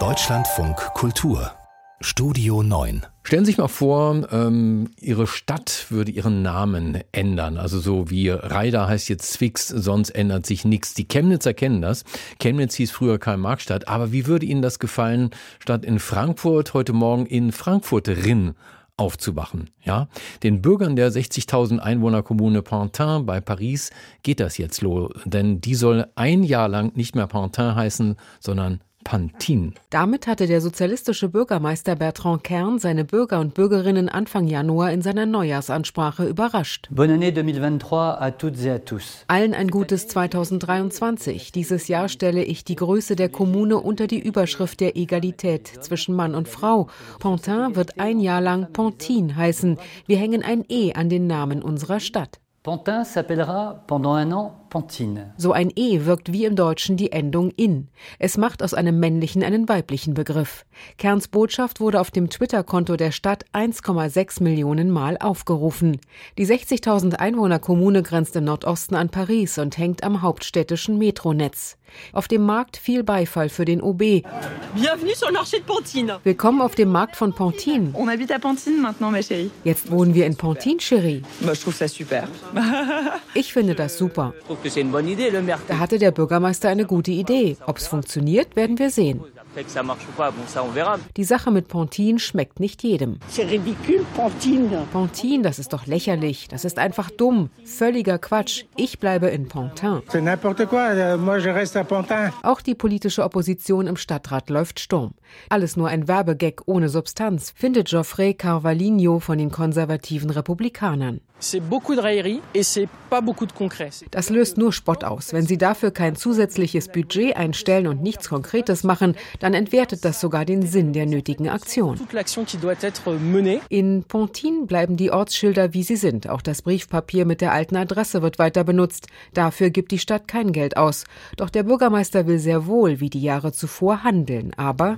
Deutschlandfunk Kultur Studio 9 Stellen Sie sich mal vor, ähm, Ihre Stadt würde ihren Namen ändern. Also so wie Reida heißt jetzt Zwix, sonst ändert sich nichts. Die Chemnitzer kennen das. Chemnitz hieß früher Karl-Marx-Stadt. Aber wie würde Ihnen das gefallen, statt in Frankfurt heute Morgen in Frankfurt-Rinn aufzuwachen. Ja, den Bürgern der 60.000 Einwohnerkommune Pantin bei Paris geht das jetzt los, denn die soll ein Jahr lang nicht mehr Pantin heißen, sondern Pantin. Damit hatte der sozialistische Bürgermeister Bertrand Kern seine Bürger und Bürgerinnen Anfang Januar in seiner Neujahrsansprache überrascht. Bonne année 2023 à toutes et à tous. Allen ein gutes 2023. Dieses Jahr stelle ich die Größe der Kommune unter die Überschrift der Egalität zwischen Mann und Frau. Pantin wird ein Jahr lang Pantin heißen. Wir hängen ein E an den Namen unserer Stadt. Pantin s'appellera pendant un an Pantine. So ein E wirkt wie im Deutschen die Endung in. Es macht aus einem männlichen einen weiblichen Begriff. Kerns Botschaft wurde auf dem Twitter-Konto der Stadt 1,6 Millionen Mal aufgerufen. Die 60.000 Einwohner-Kommune grenzt im Nordosten an Paris und hängt am hauptstädtischen Metronetz. Auf dem Markt viel Beifall für den OB. Bienvenue sur le marché de Pantine. Willkommen auf dem Markt von Pantine. On habite à Pantine maintenant, ma chérie. Jetzt wohnen wir in Pantine, Chérie. Bah, je trouve ça super. Ich finde das super. Da hatte der Bürgermeister eine gute Idee. Ob es funktioniert, werden wir sehen. Die Sache mit Pontin schmeckt nicht jedem. Pontin, das ist doch lächerlich. Das ist einfach dumm. Völliger Quatsch. Ich bleibe in Pontin. Euh, Auch die politische Opposition im Stadtrat läuft Sturm. Alles nur ein Werbegag ohne Substanz, findet Geoffrey Carvalho von den konservativen Republikanern. Das löst nur Spott aus. Wenn Sie dafür kein zusätzliches Budget einstellen und nichts Konkretes machen, dann entwertet das sogar den Sinn der nötigen Aktion. In Pontin bleiben die Ortsschilder, wie sie sind. Auch das Briefpapier mit der alten Adresse wird weiter benutzt. Dafür gibt die Stadt kein Geld aus. Doch der Bürgermeister will sehr wohl, wie die Jahre zuvor, handeln. Aber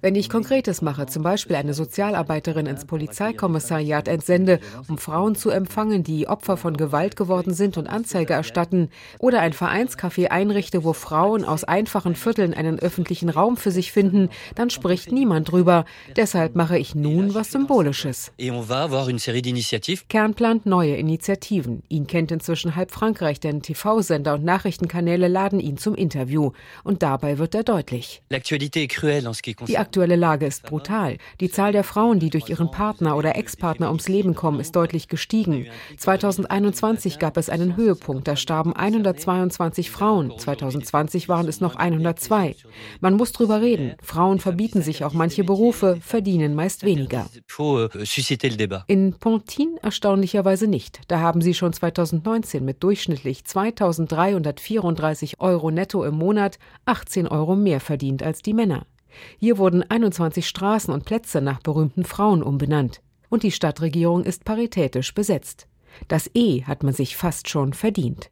wenn ich Konkretes mache, zum Beispiel eine Sozialarbeiterin ins Polizeikommissariat entsende, um Frauen zu empfangen, die Opfer von Gewalt geworden sind und Anzeige erstatten, oder ein Vereinscafé einrichte, wo Frauen aus einfachen Vierteln einen öffentlichen Raum für sich finden, dann spricht niemand drüber. Deshalb mache ich nun was Symbolisches. Kern plant neue Initiativen. Ihn kennt inzwischen halb Frankreich, denn TV-Sender und Nachrichtenkanäle laden ihn zum Interview. Und dabei wird er deutlich. Die aktuelle Lage ist brutal. Die Zahl der Frauen, die durch ihren Partner oder Ex-Partner ums Leben kommen, ist deutlich gestiegen. 2021 gab es einen Höhepunkt, da starben 122 Frauen. 2020 waren es noch 102. Man muss drüber reden. Frauen verbieten sich auch manche Berufe, verdienen meist weniger. In Pontin erstaunlicherweise nicht. Da haben sie schon 2019 mit durchschnittlich 2334 Euro netto im Monat 18 Euro mehr verdient als die Männer. Hier wurden 21 Straßen und Plätze nach berühmten Frauen umbenannt. Und die Stadtregierung ist paritätisch besetzt. Das E hat man sich fast schon verdient.